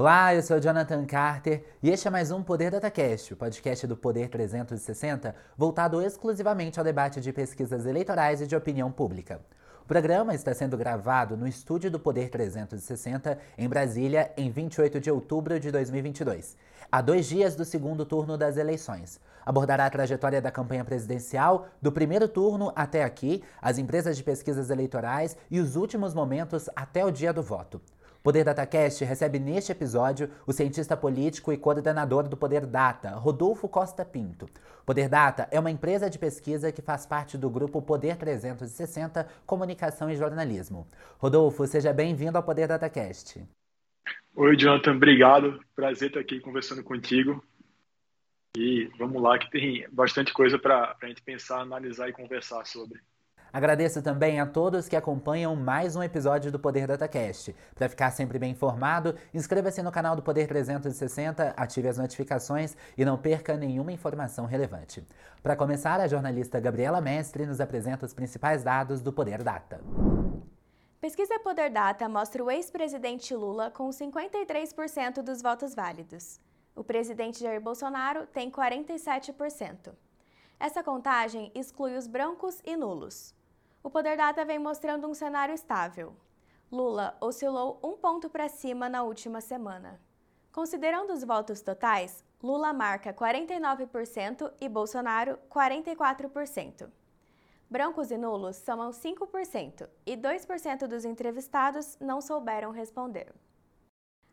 Olá, eu sou Jonathan Carter e este é mais um Poder DataCast, o podcast do Poder 360, voltado exclusivamente ao debate de pesquisas eleitorais e de opinião pública. O programa está sendo gravado no estúdio do Poder 360, em Brasília, em 28 de outubro de 2022, a dois dias do segundo turno das eleições. Abordará a trajetória da campanha presidencial, do primeiro turno até aqui, as empresas de pesquisas eleitorais e os últimos momentos até o dia do voto. Poder DataCast recebe neste episódio o cientista político e coordenador do Poder Data, Rodolfo Costa Pinto. Poder Data é uma empresa de pesquisa que faz parte do grupo Poder 360 Comunicação e Jornalismo. Rodolfo, seja bem-vindo ao Poder DataCast. Oi, Jonathan, obrigado. Prazer estar aqui conversando contigo. E vamos lá, que tem bastante coisa para a gente pensar, analisar e conversar sobre. Agradeço também a todos que acompanham mais um episódio do Poder DataCast. Para ficar sempre bem informado, inscreva-se no canal do Poder 360, ative as notificações e não perca nenhuma informação relevante. Para começar, a jornalista Gabriela Mestre nos apresenta os principais dados do Poder Data. Pesquisa Poder Data mostra o ex-presidente Lula com 53% dos votos válidos. O presidente Jair Bolsonaro tem 47%. Essa contagem exclui os brancos e nulos. O Poder Data vem mostrando um cenário estável. Lula oscilou um ponto para cima na última semana. Considerando os votos totais, Lula marca 49% e Bolsonaro 44%. Brancos e nulos somam 5% e 2% dos entrevistados não souberam responder.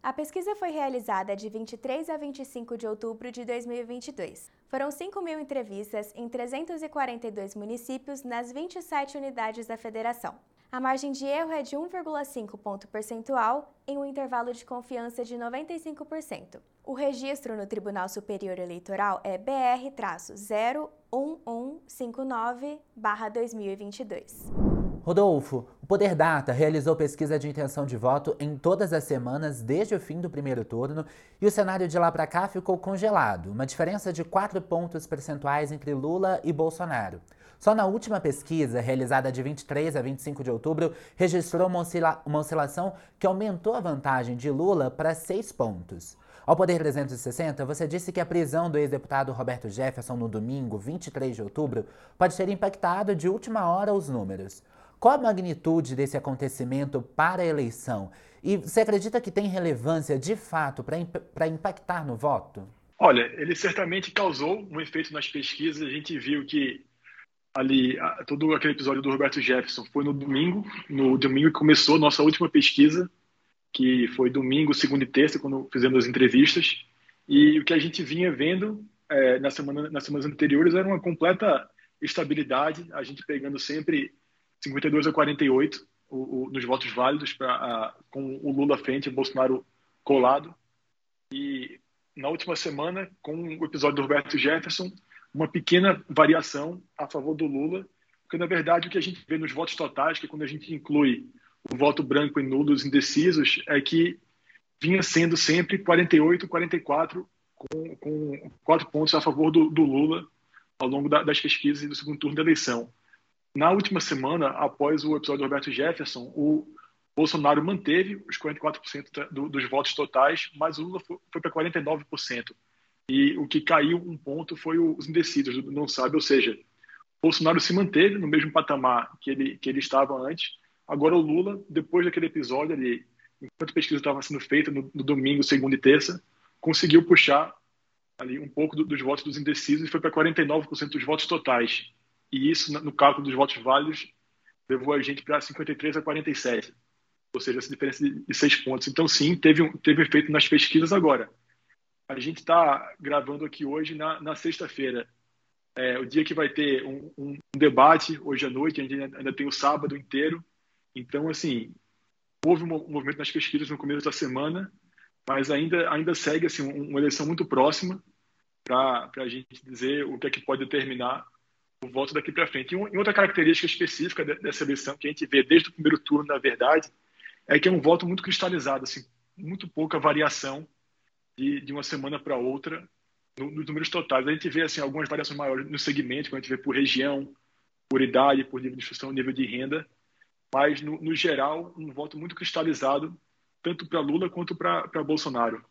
A pesquisa foi realizada de 23 a 25 de outubro de 2022. Foram 5 mil entrevistas em 342 municípios nas 27 unidades da federação. A margem de erro é de 1,5 ponto percentual em um intervalo de confiança de 95%. O registro no Tribunal Superior Eleitoral é BR-01159-2022. Rodolfo, o Poder Data realizou pesquisa de intenção de voto em todas as semanas desde o fim do primeiro turno e o cenário de lá para cá ficou congelado, uma diferença de 4 pontos percentuais entre Lula e Bolsonaro. Só na última pesquisa, realizada de 23 a 25 de outubro, registrou uma, oscila uma oscilação que aumentou a vantagem de Lula para 6 pontos. Ao Poder 360, você disse que a prisão do ex-deputado Roberto Jefferson no domingo, 23 de outubro, pode ter impactado de última hora os números. Qual a magnitude desse acontecimento para a eleição? E você acredita que tem relevância de fato para impactar no voto? Olha, ele certamente causou um efeito nas pesquisas. A gente viu que ali, todo aquele episódio do Roberto Jefferson foi no domingo, no domingo que começou a nossa última pesquisa, que foi domingo, segunda e terça, quando fizemos as entrevistas. E o que a gente vinha vendo é, na semana, nas semanas anteriores era uma completa estabilidade, a gente pegando sempre 52 a 48 o, o, nos votos válidos pra, com o Lula à frente e Bolsonaro colado. E na última semana, com o episódio do Roberto Jefferson, uma pequena variação a favor do Lula, porque na verdade o que a gente vê nos votos totais, que quando a gente inclui o voto branco e nulo dos indecisos, é que vinha sendo sempre 48, 44, com, com quatro pontos a favor do, do Lula ao longo da, das pesquisas e do segundo turno da eleição. Na última semana, após o episódio do Roberto Jefferson, o Bolsonaro manteve os 44% do, dos votos totais, mas o Lula foi, para 49%. E o que caiu um ponto foi os indecisos, não sabe, ou seja, Bolsonaro se manteve no mesmo patamar que ele, que ele estava antes. Agora o Lula, depois daquele episódio ali, enquanto a pesquisa estava sendo feita no, no domingo, segunda e terça, conseguiu puxar ali um pouco do, dos votos dos indecisos e foi para 49% dos votos totais e isso, no cálculo dos votos válidos, levou a gente para 53 a 47, ou seja, essa diferença de seis pontos. Então, sim, teve um, teve efeito nas pesquisas agora. A gente está gravando aqui hoje na, na sexta-feira, é, o dia que vai ter um, um, debate hoje à noite, a gente ainda tem o sábado inteiro. Então, assim, houve um movimento nas pesquisas no começo da semana, mas ainda, ainda segue assim, uma eleição muito próxima para a gente dizer o que é que pode determinar o voto daqui para frente. E outra característica específica dessa eleição que a gente vê desde o primeiro turno, na verdade, é que é um voto muito cristalizado, assim, muito pouca variação de, de uma semana para outra no, nos números totais. A gente vê assim algumas variações maiores no segmento, quando a gente vê por região, por idade, por nível de instrução, nível de renda, mas no, no geral um voto muito cristalizado tanto para Lula quanto para Bolsonaro.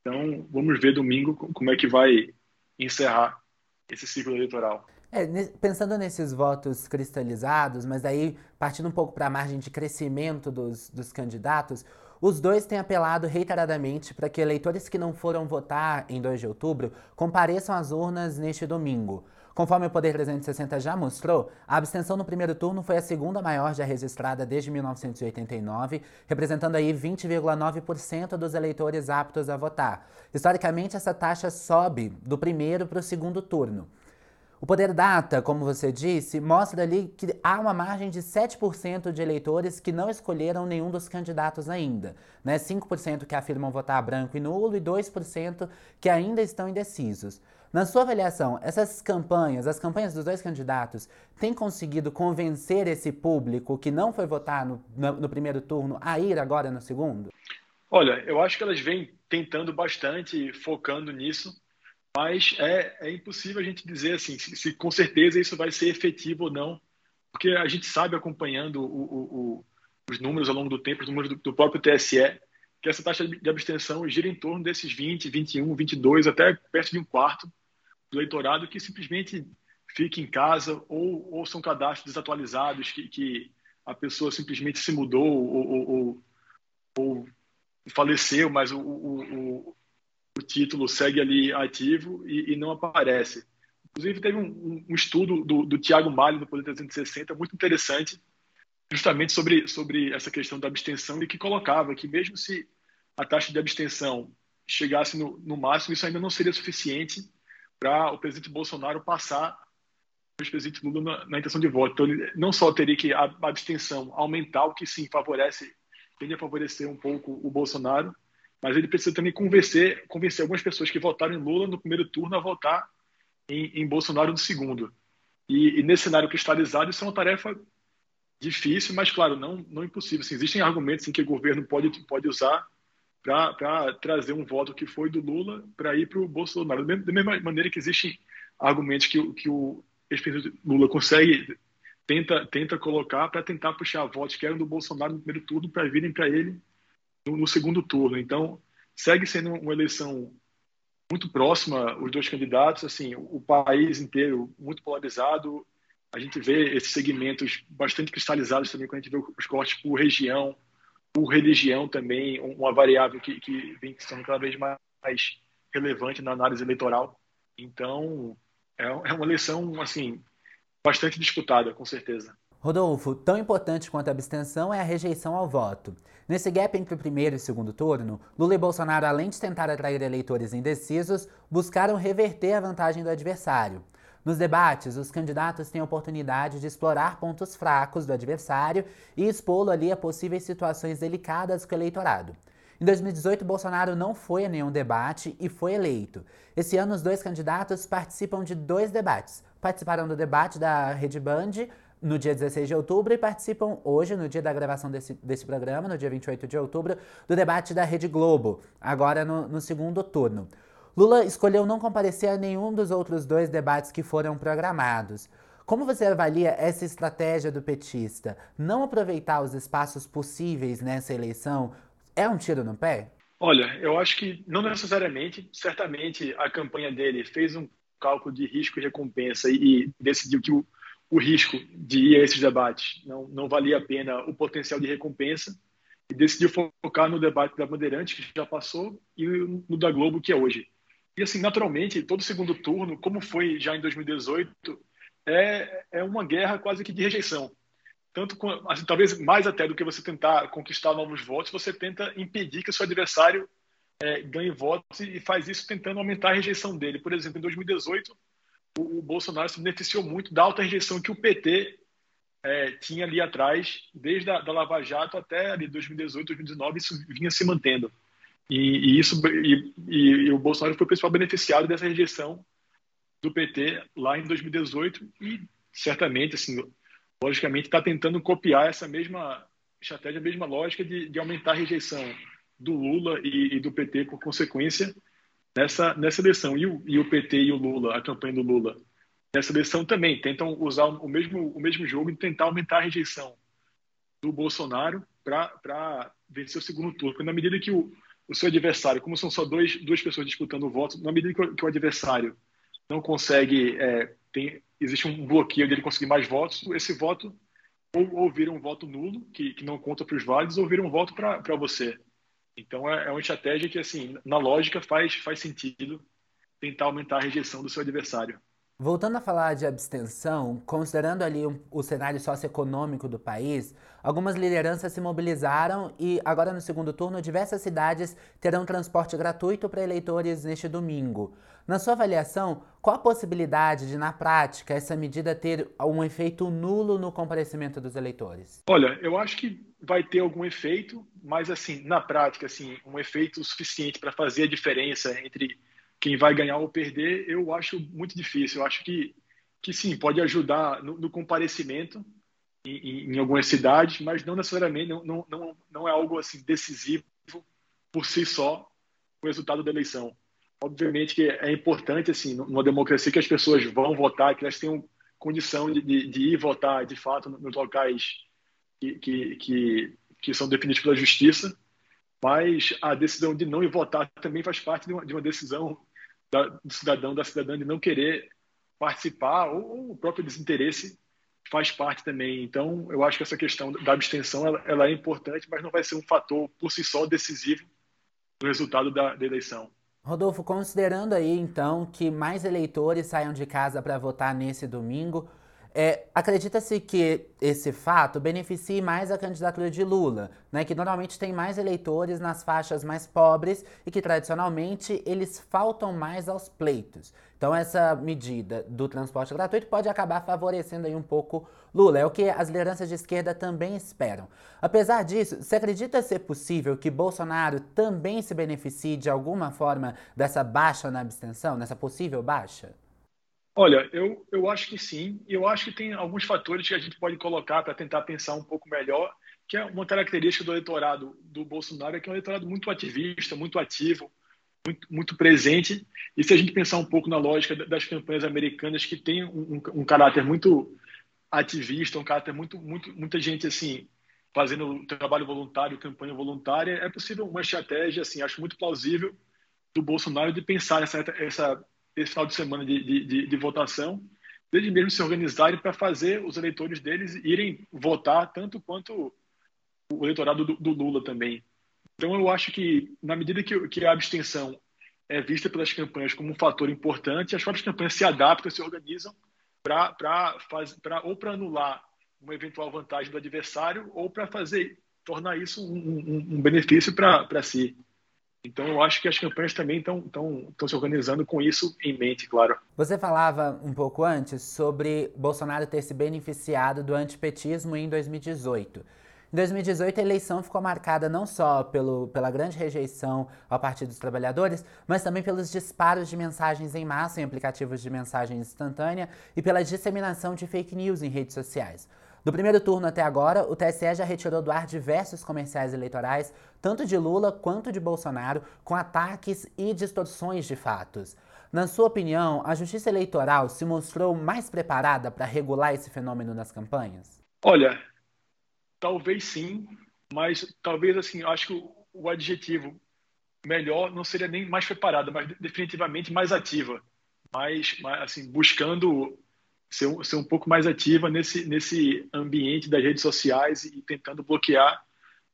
Então, vamos ver domingo como é que vai encerrar esse ciclo eleitoral. É, pensando nesses votos cristalizados, mas daí partindo um pouco para a margem de crescimento dos, dos candidatos, os dois têm apelado reiteradamente para que eleitores que não foram votar em 2 de outubro compareçam às urnas neste domingo. Conforme o Poder 360 já mostrou, a abstenção no primeiro turno foi a segunda maior já registrada desde 1989, representando aí 20,9% dos eleitores aptos a votar. Historicamente, essa taxa sobe do primeiro para o segundo turno. O Poder Data, como você disse, mostra ali que há uma margem de 7% de eleitores que não escolheram nenhum dos candidatos ainda. Né? 5% que afirmam votar branco e nulo e 2% que ainda estão indecisos. Na sua avaliação, essas campanhas, as campanhas dos dois candidatos, têm conseguido convencer esse público que não foi votar no, no, no primeiro turno a ir agora no segundo? Olha, eu acho que elas vêm tentando bastante, focando nisso mas é, é impossível a gente dizer assim se, se, com certeza isso vai ser efetivo ou não, porque a gente sabe acompanhando o, o, o, os números ao longo do tempo, os números do, do, próprio TSE, que essa taxa de abstenção gira em torno desses 20, 21, 22, até perto de um quarto do eleitorado que simplesmente fica em casa ou, ou são cadastros desatualizados que, que a pessoa simplesmente se mudou ou, ou, ou faleceu, mas o, o, o título segue ali ativo e, e não aparece. Inclusive, teve um, um estudo do, do Tiago Malho, no Poder 360, muito interessante, justamente sobre, sobre essa questão da abstenção, e que colocava que, mesmo se a taxa de abstenção chegasse no, no máximo, isso ainda não seria suficiente para o presidente Bolsonaro passar o presidente Lula na, na, intenção de voto. Então, ele não só teria que a, a abstenção aumentar, o que sim favorece, tende a favorecer um pouco o Bolsonaro, mas ele precisa também convencer, convencer algumas pessoas que votaram em Lula no primeiro turno a votar em, em Bolsonaro no segundo. E, e, nesse cenário cristalizado, isso é uma tarefa difícil, mas, claro, não, não impossível. Assim, existem argumentos em que o governo pode, pode usar para trazer um voto que foi do Lula para ir para o Bolsonaro. Da mesma maneira que existem argumentos que, que o ex-presidente Lula consegue, tenta, tenta colocar para tentar puxar votos que eram do Bolsonaro no primeiro turno para virem para ele no, no segundo turno. Então, segue sendo uma eleição muito próxima, os dois candidatos, assim, o país inteiro muito polarizado. A gente vê esses segmentos bastante cristalizados também quando a gente vê os cortes por região, por religião também, uma variável que, que vem sendo cada vez mais relevante na análise eleitoral. Então, é, é uma eleição, assim, bastante disputada, com certeza. Rodolfo, tão importante quanto a abstenção é a rejeição ao voto. Nesse gap entre o primeiro e segundo turno, Lula e Bolsonaro, além de tentar atrair eleitores indecisos, buscaram reverter a vantagem do adversário. Nos debates, os candidatos têm a oportunidade de explorar pontos fracos do adversário e expô-lo ali a possíveis situações delicadas com o eleitorado. Em 2018, Bolsonaro não foi a nenhum debate e foi eleito. Esse ano, os dois candidatos participam de dois debates. Participaram do debate da Rede Band no dia 16 de outubro e participam hoje, no dia da gravação desse, desse programa, no dia 28 de outubro, do debate da Rede Globo, agora no, no segundo turno. Lula escolheu não comparecer a nenhum dos outros dois debates que foram programados. Como você avalia essa estratégia do petista? Não aproveitar os espaços possíveis nessa eleição é um tiro no pé? Olha, eu acho que não necessariamente. Certamente a campanha dele fez um cálculo de risco e recompensa e, e decidiu que o, o risco de ir a esses debates não, não valia a pena o potencial de recompensa e decidiu focar no debate da Bandeirantes, que já passou, e no da Globo, que é hoje. E, assim, naturalmente, todo segundo turno, como foi já em 2018, é, é uma guerra quase que de rejeição. Tanto, assim, talvez mais até do que você tentar conquistar novos votos, você tenta impedir que o seu adversário é, ganhe votos e faz isso tentando aumentar a rejeição dele. Por exemplo, em 2018, o, o Bolsonaro se beneficiou muito da alta rejeição que o PT é, tinha ali atrás, desde a da Lava Jato até ali 2018, 2019, isso vinha se mantendo. E, e isso e, e, o Bolsonaro foi o principal beneficiado dessa rejeição do PT lá em 2018 e certamente, assim, logicamente, está tentando copiar essa mesma estratégia, a mesma lógica de, de aumentar a rejeição do Lula e, e do PT por consequência nessa, nessa eleição. E o, e o PT e o Lula, a campanha do Lula, nessa eleição também tentam usar o mesmo, o mesmo jogo e tentar aumentar a rejeição do Bolsonaro para vencer o segundo turno. Porque na medida que o, o seu adversário, como são só dois, duas pessoas disputando o voto, na medida que o, que o adversário não consegue, é, tem, existe um bloqueio dele conseguir mais votos, esse voto ou, ou vira um voto nulo, que, que não conta para os válidos, ou vira um voto para você. Então é, é uma estratégia que, assim, na lógica faz, faz sentido tentar aumentar a rejeição do seu adversário. Voltando a falar de abstenção, considerando ali o cenário socioeconômico do país, algumas lideranças se mobilizaram e agora no segundo turno diversas cidades terão transporte gratuito para eleitores neste domingo. Na sua avaliação, qual a possibilidade de, na prática, essa medida ter um efeito nulo no comparecimento dos eleitores? Olha, eu acho que vai ter algum efeito, mas assim, na prática, assim, um efeito suficiente para fazer a diferença entre quem vai ganhar ou perder, eu acho muito difícil. Eu acho que, que sim, pode ajudar no, no comparecimento em, em, algumas cidades, mas não necessariamente, não, não, não, é algo assim decisivo por si só o resultado da eleição. Obviamente que é importante, assim, numa democracia que as pessoas vão votar, que elas tenham condição de, de, de ir votar, de fato, nos locais que, que, que, que são definidos pela justiça, mas a decisão de não ir votar também faz parte de uma, de uma decisão da, do cidadão, da cidadã de não querer participar ou, ou, o próprio desinteresse faz parte também. Então, eu acho que essa questão da abstenção ela, ela é importante, mas não vai ser um fator por si só decisivo no resultado da, da eleição. Rodolfo, considerando aí então que mais eleitores saiam de casa para votar nesse domingo, é, Acredita-se que esse fato beneficie mais a candidatura de Lula, né, que normalmente tem mais eleitores nas faixas mais pobres e que tradicionalmente eles faltam mais aos pleitos. Então essa medida do transporte gratuito pode acabar favorecendo aí um pouco Lula, é o que as lideranças de esquerda também esperam. Apesar disso, você acredita ser possível que Bolsonaro também se beneficie de alguma forma dessa baixa na abstenção, nessa possível baixa? Olha, eu, eu acho que sim. Eu acho que tem alguns fatores que a gente pode colocar para tentar pensar um pouco melhor, que é uma característica do eleitorado do Bolsonaro, é que é um eleitorado muito ativista, muito ativo, muito, muito presente. E se a gente pensar um pouco na lógica das campanhas americanas, que tem um, um, um caráter muito ativista, um caráter muito, muito, muita gente assim fazendo trabalho voluntário, campanha voluntária, é possível uma estratégia, assim, acho muito plausível do Bolsonaro de pensar essa, essa esse final de semana de, de, de votação, desde mesmo se organizarem para fazer os eleitores deles irem votar tanto quanto o eleitorado do, do, Lula também. Então, eu acho que, na medida que, que a abstenção é vista pelas campanhas como um fator importante, as próprias campanhas se adaptam, se organizam para ou para anular uma eventual vantagem do adversário ou para fazer tornar isso um, um, um benefício para si. Então, eu acho que as campanhas também estão se organizando com isso em mente, claro. Você falava um pouco antes sobre Bolsonaro ter se beneficiado do antipetismo em 2018. Em 2018, a eleição ficou marcada não só pelo, pela grande rejeição ao Partido dos Trabalhadores, mas também pelos disparos de mensagens em massa em aplicativos de mensagem instantânea e pela disseminação de fake news em redes sociais. Do primeiro turno até agora, o TSE já retirou do ar diversos comerciais eleitorais, tanto de Lula quanto de Bolsonaro, com ataques e distorções de fatos. Na sua opinião, a Justiça Eleitoral se mostrou mais preparada para regular esse fenômeno nas campanhas? Olha, talvez sim, mas talvez assim, acho que o, adjetivo melhor não seria nem mais preparada, mas definitivamente mais ativa, mais, mais assim, buscando ser, ser um pouco mais ativa nesse, nesse ambiente das redes sociais e tentando bloquear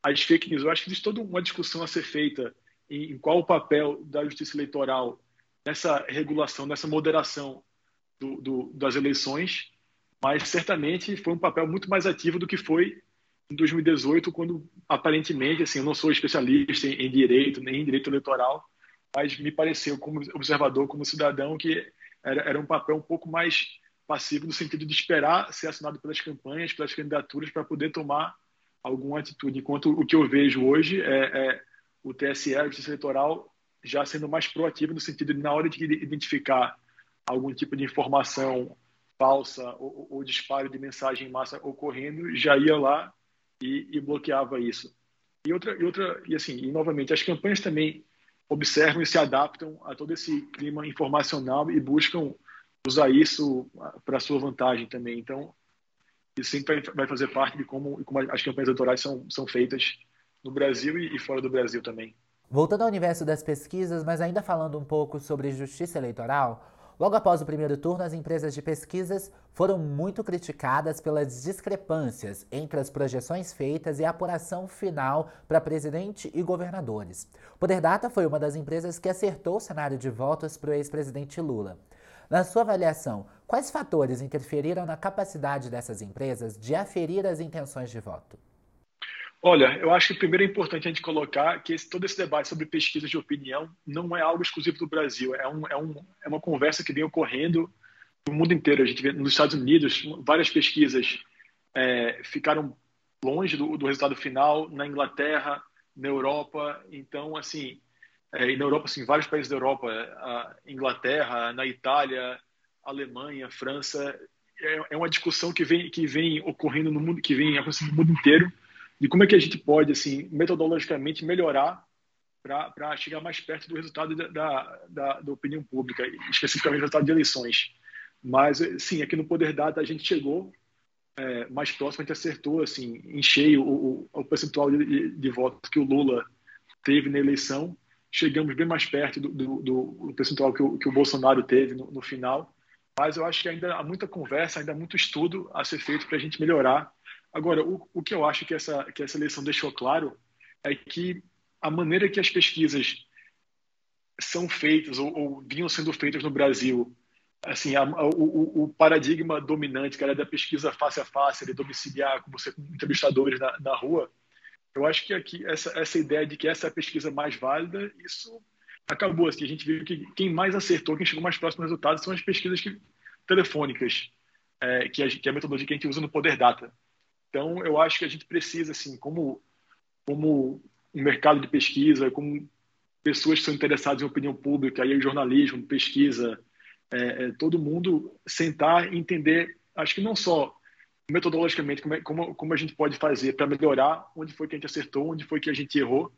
as fake news. Eu acho que existe toda uma discussão a ser feita em, em qual o papel da justiça eleitoral nessa regulação, nessa moderação do, do, das eleições, mas certamente foi um papel muito mais ativo do que foi em 2018, quando aparentemente, assim, eu não sou especialista em, em direito, nem em direito eleitoral, mas me pareceu, como observador, como cidadão, que era, era um papel um pouco mais passivo no sentido de esperar ser assinado pelas campanhas, pelas candidaturas, para poder tomar alguma atitude. Enquanto o que eu vejo hoje é, é o TSE, a Justiça Eleitoral, já sendo mais proativo no sentido de, na hora de identificar algum tipo de informação falsa ou, ou disparo de mensagem em massa ocorrendo, já ia lá e, e bloqueava isso. E outra, e outra, e assim, e novamente, as campanhas também observam e se adaptam a todo esse clima informacional e buscam usar isso para sua vantagem também. Então, isso sempre vai fazer parte de como, como as campanhas eleitorais são, são feitas no Brasil e, e fora do Brasil também. Voltando ao universo das pesquisas, mas ainda falando um pouco sobre justiça eleitoral, Logo após o primeiro turno, as empresas de pesquisas foram muito criticadas pelas discrepâncias entre as projeções feitas e a apuração final para presidente e governadores. Poder Data foi uma das empresas que acertou o cenário de votos para o ex-presidente Lula. Na sua avaliação, quais fatores interferiram na capacidade dessas empresas de aferir as intenções de voto? Olha, eu acho que primeiro é importante a gente colocar que esse, todo esse debate sobre pesquisas de opinião não é algo exclusivo do Brasil, é, um, é, um, é uma conversa que vem ocorrendo no mundo inteiro. A gente vê nos Estados Unidos, várias pesquisas é, ficaram longe do, do, resultado final, na Inglaterra, na Europa. Então, assim, é, e na Europa, assim, vários países da Europa, a Inglaterra, na Itália, Alemanha, França, é, é uma discussão que vem, que vem ocorrendo no mundo, que vem acontecendo no mundo inteiro de como é que a gente pode, assim, metodologicamente melhorar para chegar mais perto do resultado da, da, da, opinião pública, especificamente do resultado de eleições. Mas, sim, aqui no Poder Data a gente chegou é, mais próximo, a gente acertou assim, em cheio o, o percentual de, de, votos que o Lula teve na eleição. Chegamos bem mais perto do, do, do percentual que o, que o Bolsonaro teve no, no final. Mas eu acho que ainda há muita conversa, ainda há muito estudo a ser feito para a gente melhorar Agora, o, o que eu acho que essa, que essa eleição deixou claro é que a maneira que as pesquisas são feitas ou, ou vinham sendo feitas no Brasil, assim, a, a, o, o, paradigma dominante, que era da pesquisa face a face, de domiciliar, com você com entrevistadores na, na rua, eu acho que aqui essa, essa ideia de que essa é a pesquisa mais válida, isso acabou. Assim, a gente viu que quem mais acertou, quem chegou mais próximo do resultado, são as pesquisas que, telefônicas, é, que, a, que é a metodologia que a gente usa no Poder Data. Então, eu acho que a gente precisa, assim, como, como um mercado de pesquisa, como pessoas que são interessadas em opinião pública, aí jornalismo, pesquisa, é, é, todo mundo sentar e entender, acho que não só metodologicamente como, é, como, como a gente pode fazer para melhorar, onde foi que a gente acertou, onde foi que a gente errou,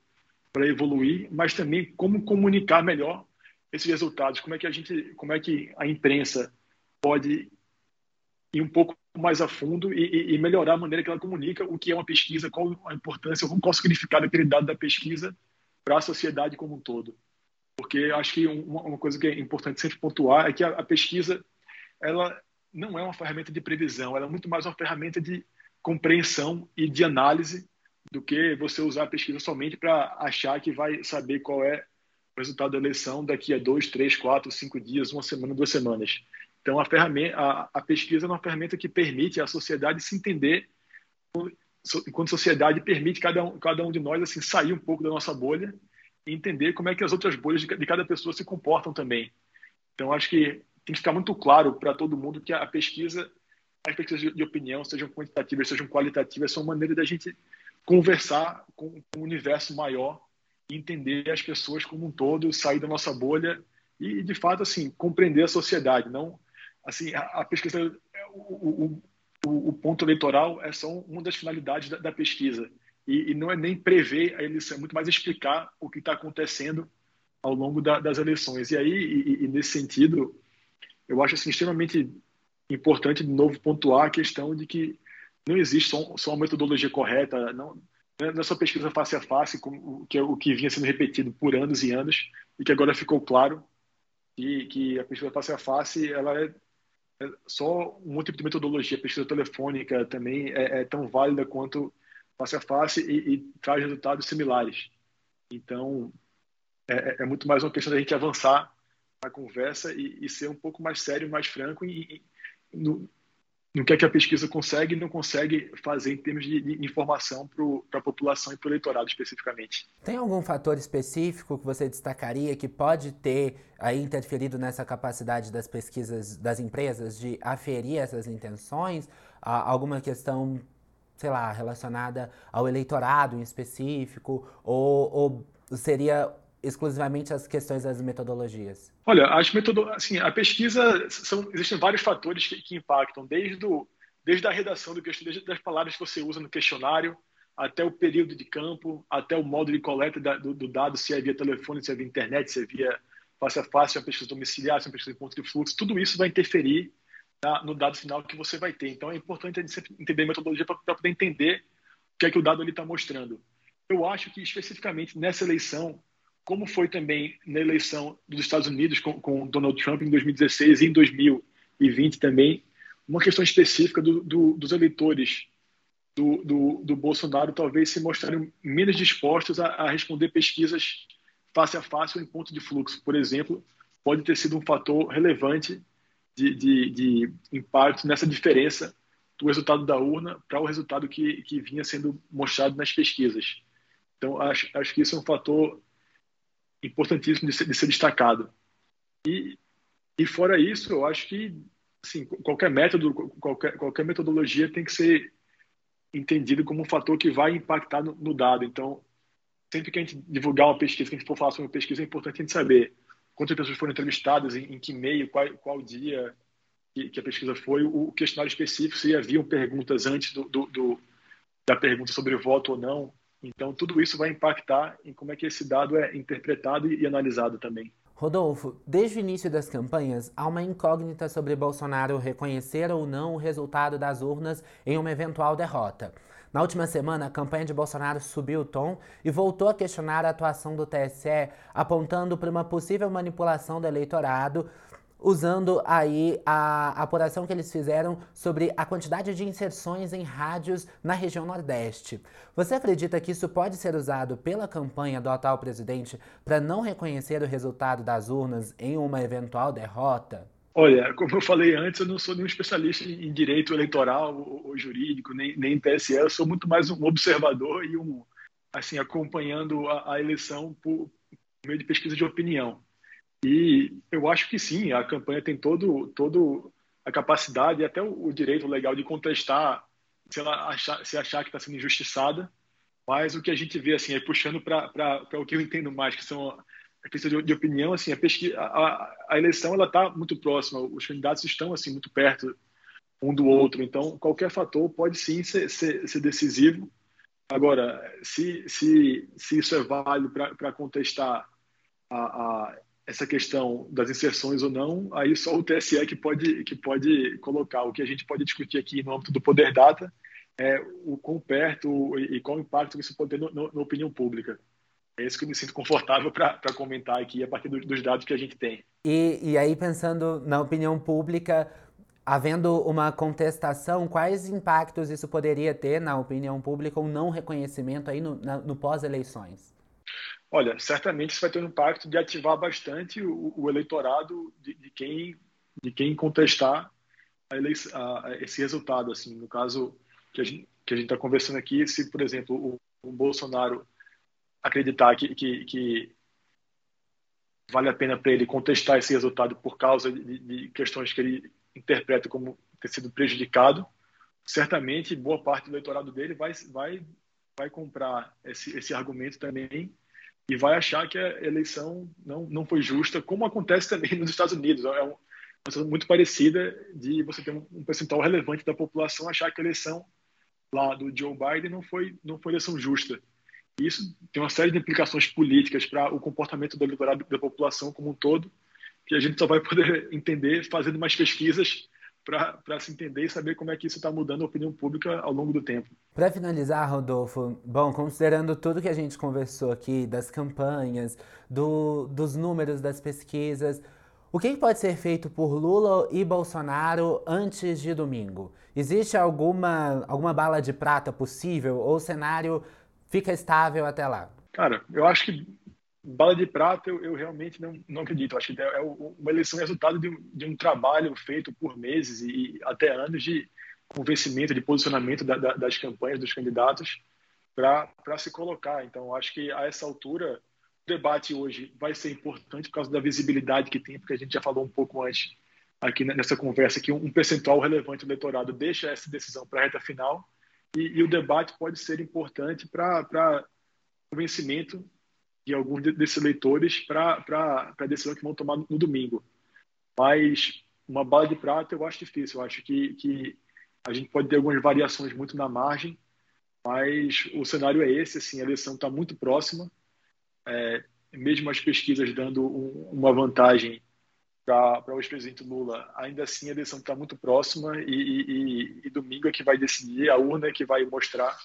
para evoluir, mas também como comunicar melhor esses resultados, como é que a gente, como é que a imprensa pode ir um pouco mais a fundo e, e, melhorar a maneira que ela comunica o que é uma pesquisa, qual a importância, qual o significado daquele dado da pesquisa para a sociedade como um todo. Porque acho que uma, uma, coisa que é importante sempre pontuar é que a, a, pesquisa ela não é uma ferramenta de previsão, ela é muito mais uma ferramenta de compreensão e de análise do que você usar a pesquisa somente para achar que vai saber qual é o resultado da eleição daqui a dois, três, quatro, cinco dias, uma semana, duas semanas. Então, a, ferramenta, a, a pesquisa é uma ferramenta que permite à sociedade se entender, enquanto sociedade permite cada um, cada um de nós assim sair um pouco da nossa bolha e entender como é que as outras bolhas de, de cada pessoa se comportam também. Então, acho que tem que ficar muito claro para todo mundo que a pesquisa, as pesquisas de, opinião, sejam quantitativas, sejam qualitativas, são maneira da gente conversar com, com o universo maior e entender as pessoas como um todo, sair da nossa bolha e, de fato, assim, compreender a sociedade, não assim, a, a pesquisa, o, o, o, ponto eleitoral é só uma das finalidades da, da pesquisa. E, e, não é nem prever a eleição, é muito mais explicar o que está acontecendo ao longo da, das eleições. E aí, e, e, nesse sentido, eu acho assim, extremamente importante, de novo, pontuar a questão de que não existe só, só uma metodologia correta, não, não é só pesquisa face a face, como, que é o que vinha sendo repetido por anos e anos, e que agora ficou claro que, que a pesquisa face a face ela é é só um tipo de metodologia, pesquisa telefônica também é, é tão válida quanto face a face e, e traz resultados similares. Então, é, é, é, muito mais uma questão da gente avançar na conversa e, e ser um pouco mais sério, mais franco e, e no, no que é que a pesquisa consegue e não consegue fazer em termos de, de informação para a população e para o eleitorado especificamente. Tem algum fator específico que você destacaria que pode ter aí interferido nessa capacidade das pesquisas das empresas de aferir essas intenções? Ah, alguma questão, sei lá, relacionada ao eleitorado em específico? Ou, ou seria exclusivamente as questões das metodologias? Olha, as metodo... assim, a pesquisa são existem vários fatores que, que impactam, desde o, desde a redação do questionário, desde as palavras que você usa no questionário, até o período de campo, até o modo de coleta da, do, do, dado, se é via telefone, se é via internet, se é via face a face, se é uma pesquisa domiciliar, se é uma pesquisa em ponto de fluxo, tudo isso vai interferir na, no dado final que você vai ter. Então é importante a gente sempre entender a metodologia para poder entender o que é que o dado está mostrando. Eu acho que especificamente nessa eleição, como foi também na eleição dos Estados Unidos com, com Donald Trump em 2016 e em 2020 também, uma questão específica do, do, dos eleitores do, do, do, Bolsonaro talvez se mostrarem menos dispostos a, a, responder pesquisas face a face ou em ponto de fluxo. Por exemplo, pode ter sido um fator relevante de, de, de impacto nessa diferença do resultado da urna para o resultado que, que vinha sendo mostrado nas pesquisas. Então, acho, acho que isso é um fator importantíssimo de ser, de ser destacado. E, e fora isso, eu acho que assim, qualquer método, qualquer, qualquer metodologia tem que ser entendido como um fator que vai impactar no, no, dado. Então, sempre que a gente divulgar uma pesquisa, que a gente for falar sobre uma pesquisa, é importante a gente saber quantas pessoas foram entrevistadas, em, em que meio, qual, qual dia que, que, a pesquisa foi, o, questionário específico, se haviam perguntas antes do, do, do, da pergunta sobre voto ou não. Então, tudo isso vai impactar em como é que esse dado é interpretado e, analisado também. Rodolfo, desde o início das campanhas, há uma incógnita sobre Bolsonaro reconhecer ou não o resultado das urnas em uma eventual derrota. Na última semana, a campanha de Bolsonaro subiu o tom e voltou a questionar a atuação do TSE, apontando para uma possível manipulação do eleitorado usando aí a apuração que eles fizeram sobre a quantidade de inserções em rádios na região Nordeste. Você acredita que isso pode ser usado pela campanha do atual presidente para não reconhecer o resultado das urnas em uma eventual derrota? Olha, como eu falei antes, eu não sou nenhum especialista em direito eleitoral ou, jurídico, nem, nem em TSE, eu sou muito mais um observador e um, assim, acompanhando a, a eleição por meio de pesquisa de opinião. E eu acho que sim, a campanha tem todo, todo a capacidade e até o, direito legal de contestar se ela achar, se achar que está sendo injustiçada. Mas o que a gente vê, assim, é puxando para o que eu entendo mais, que são a questão de, de opinião, assim, a, a, a eleição ela está muito próxima, os candidatos estão assim muito perto um do outro, então qualquer fator pode sim ser, ser, ser decisivo. Agora, se, se, se isso é válido para contestar a, a essa questão das inserções ou não, aí só o TSE que pode, que pode colocar. O que a gente pode discutir aqui no âmbito do poder data é o quão perto e qual impacto isso pode ter no, na opinião pública. É isso que eu me sinto confortável para comentar aqui a partir do, dos dados que a gente tem. E, e aí, pensando na opinião pública, havendo uma contestação, quais impactos isso poderia ter na opinião pública ou não reconhecimento aí no, no pós-eleições? Olha, certamente isso vai ter um impacto de ativar bastante o, o eleitorado de, de, quem, de quem contestar a a, a esse resultado. Assim, no caso que a gente está conversando aqui, se por exemplo o, o Bolsonaro acreditar que, que, que, vale a pena para ele contestar esse resultado por causa de, de questões que ele interpreta como ter sido prejudicado, certamente boa parte do eleitorado dele vai vai vai comprar esse, esse argumento também e vai achar que a eleição não, não foi justa, como acontece também nos Estados Unidos. É uma situação muito parecida de você ter um percentual relevante da população achar que a eleição lá do Joe Biden não foi, não foi eleição justa. Isso tem uma série de implicações políticas para o comportamento do eleitorado da população como um todo, que a gente só vai poder entender fazendo mais pesquisas para se entender e saber como é que isso está mudando a opinião pública ao longo do tempo. Para finalizar, Rodolfo, bom, considerando tudo que a gente conversou aqui, das campanhas, do, dos números das pesquisas, o que pode ser feito por Lula e Bolsonaro antes de domingo? Existe alguma, alguma bala de prata possível ou o cenário fica estável até lá? Cara, eu acho que bala de prata eu, eu realmente não, não acredito. Eu acho que é, é uma eleição resultado de um, de um trabalho feito por meses e até anos de convencimento, de posicionamento da, da, das campanhas dos candidatos para se colocar. Então, acho que a essa altura o debate hoje vai ser importante por causa da visibilidade que tem, porque a gente já falou um pouco antes aqui nessa conversa que um percentual relevante do eleitorado deixa essa decisão para a reta final e, e, o debate pode ser importante para convencimento de alguns desses eleitores para a decisão que vão tomar no domingo. Mas uma bala de prata eu acho difícil. Eu acho que, que a gente pode ter algumas variações muito na margem, mas o cenário é esse. Assim, a eleição está muito próxima. É, mesmo as pesquisas dando um, uma vantagem para o ex-presidente Lula. Ainda assim, a eleição está muito próxima e, e, e, domingo é que vai decidir, a urna é que vai mostrar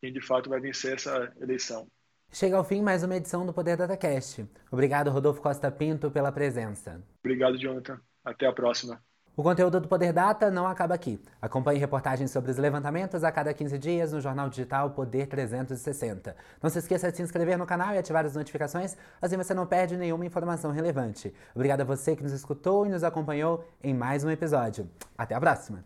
quem de fato vai vencer essa eleição. Chega ao fim mais uma edição do Poder DataCast. Obrigado, Rodolfo Costa Pinto, pela presença. Obrigado, Jonathan. Até a próxima. O conteúdo do Poder Data não acaba aqui. Acompanhe reportagens sobre os levantamentos a cada 15 dias no jornal digital Poder 360. Não se esqueça de se inscrever no canal e ativar as notificações, assim você não perde nenhuma informação relevante. Obrigado a você que nos escutou e nos acompanhou em mais um episódio. Até a próxima!